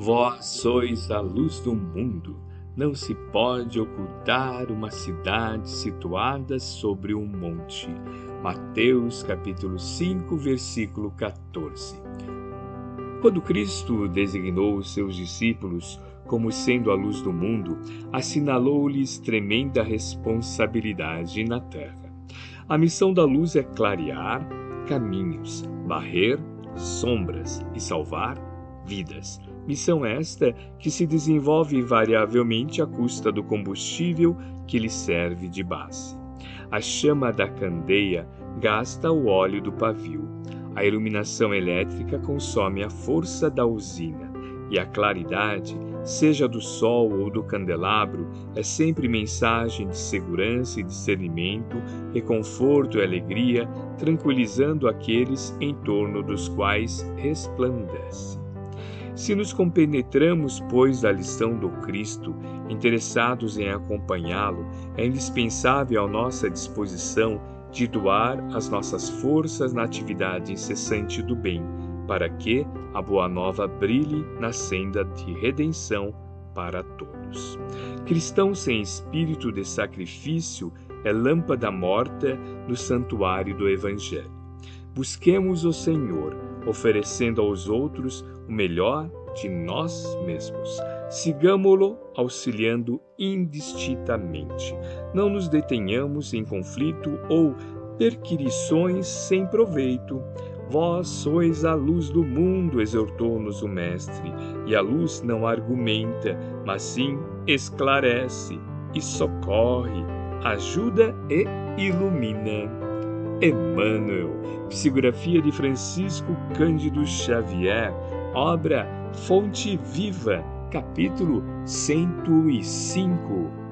Vós sois a luz do mundo. Não se pode ocultar uma cidade situada sobre um monte. Mateus capítulo 5, versículo 14. Quando Cristo designou os seus discípulos como sendo a luz do mundo, assinalou-lhes tremenda responsabilidade na terra. A missão da luz é clarear caminhos, varrer sombras e salvar vidas. Missão esta que se desenvolve variavelmente à custa do combustível que lhe serve de base. A chama da candeia gasta o óleo do pavio. A iluminação elétrica consome a força da usina. E a claridade, seja do sol ou do candelabro, é sempre mensagem de segurança e discernimento, reconforto e alegria, tranquilizando aqueles em torno dos quais resplandece. Se nos compenetramos, pois, da lição do Cristo, interessados em acompanhá-lo, é indispensável a nossa disposição de doar as nossas forças na atividade incessante do bem, para que a boa nova brilhe na senda de redenção para todos. Cristão sem espírito de sacrifício é lâmpada morta no santuário do Evangelho. Busquemos o Senhor, oferecendo aos outros o melhor de nós mesmos. Sigamo-lo auxiliando indistintamente. Não nos detenhamos em conflito ou perquirições sem proveito. Vós sois a luz do mundo, exortou-nos o Mestre, e a luz não argumenta, mas sim esclarece e socorre, ajuda e ilumina. Emmanuel, psicografia de Francisco Cândido Xavier, obra Fonte Viva, capítulo 105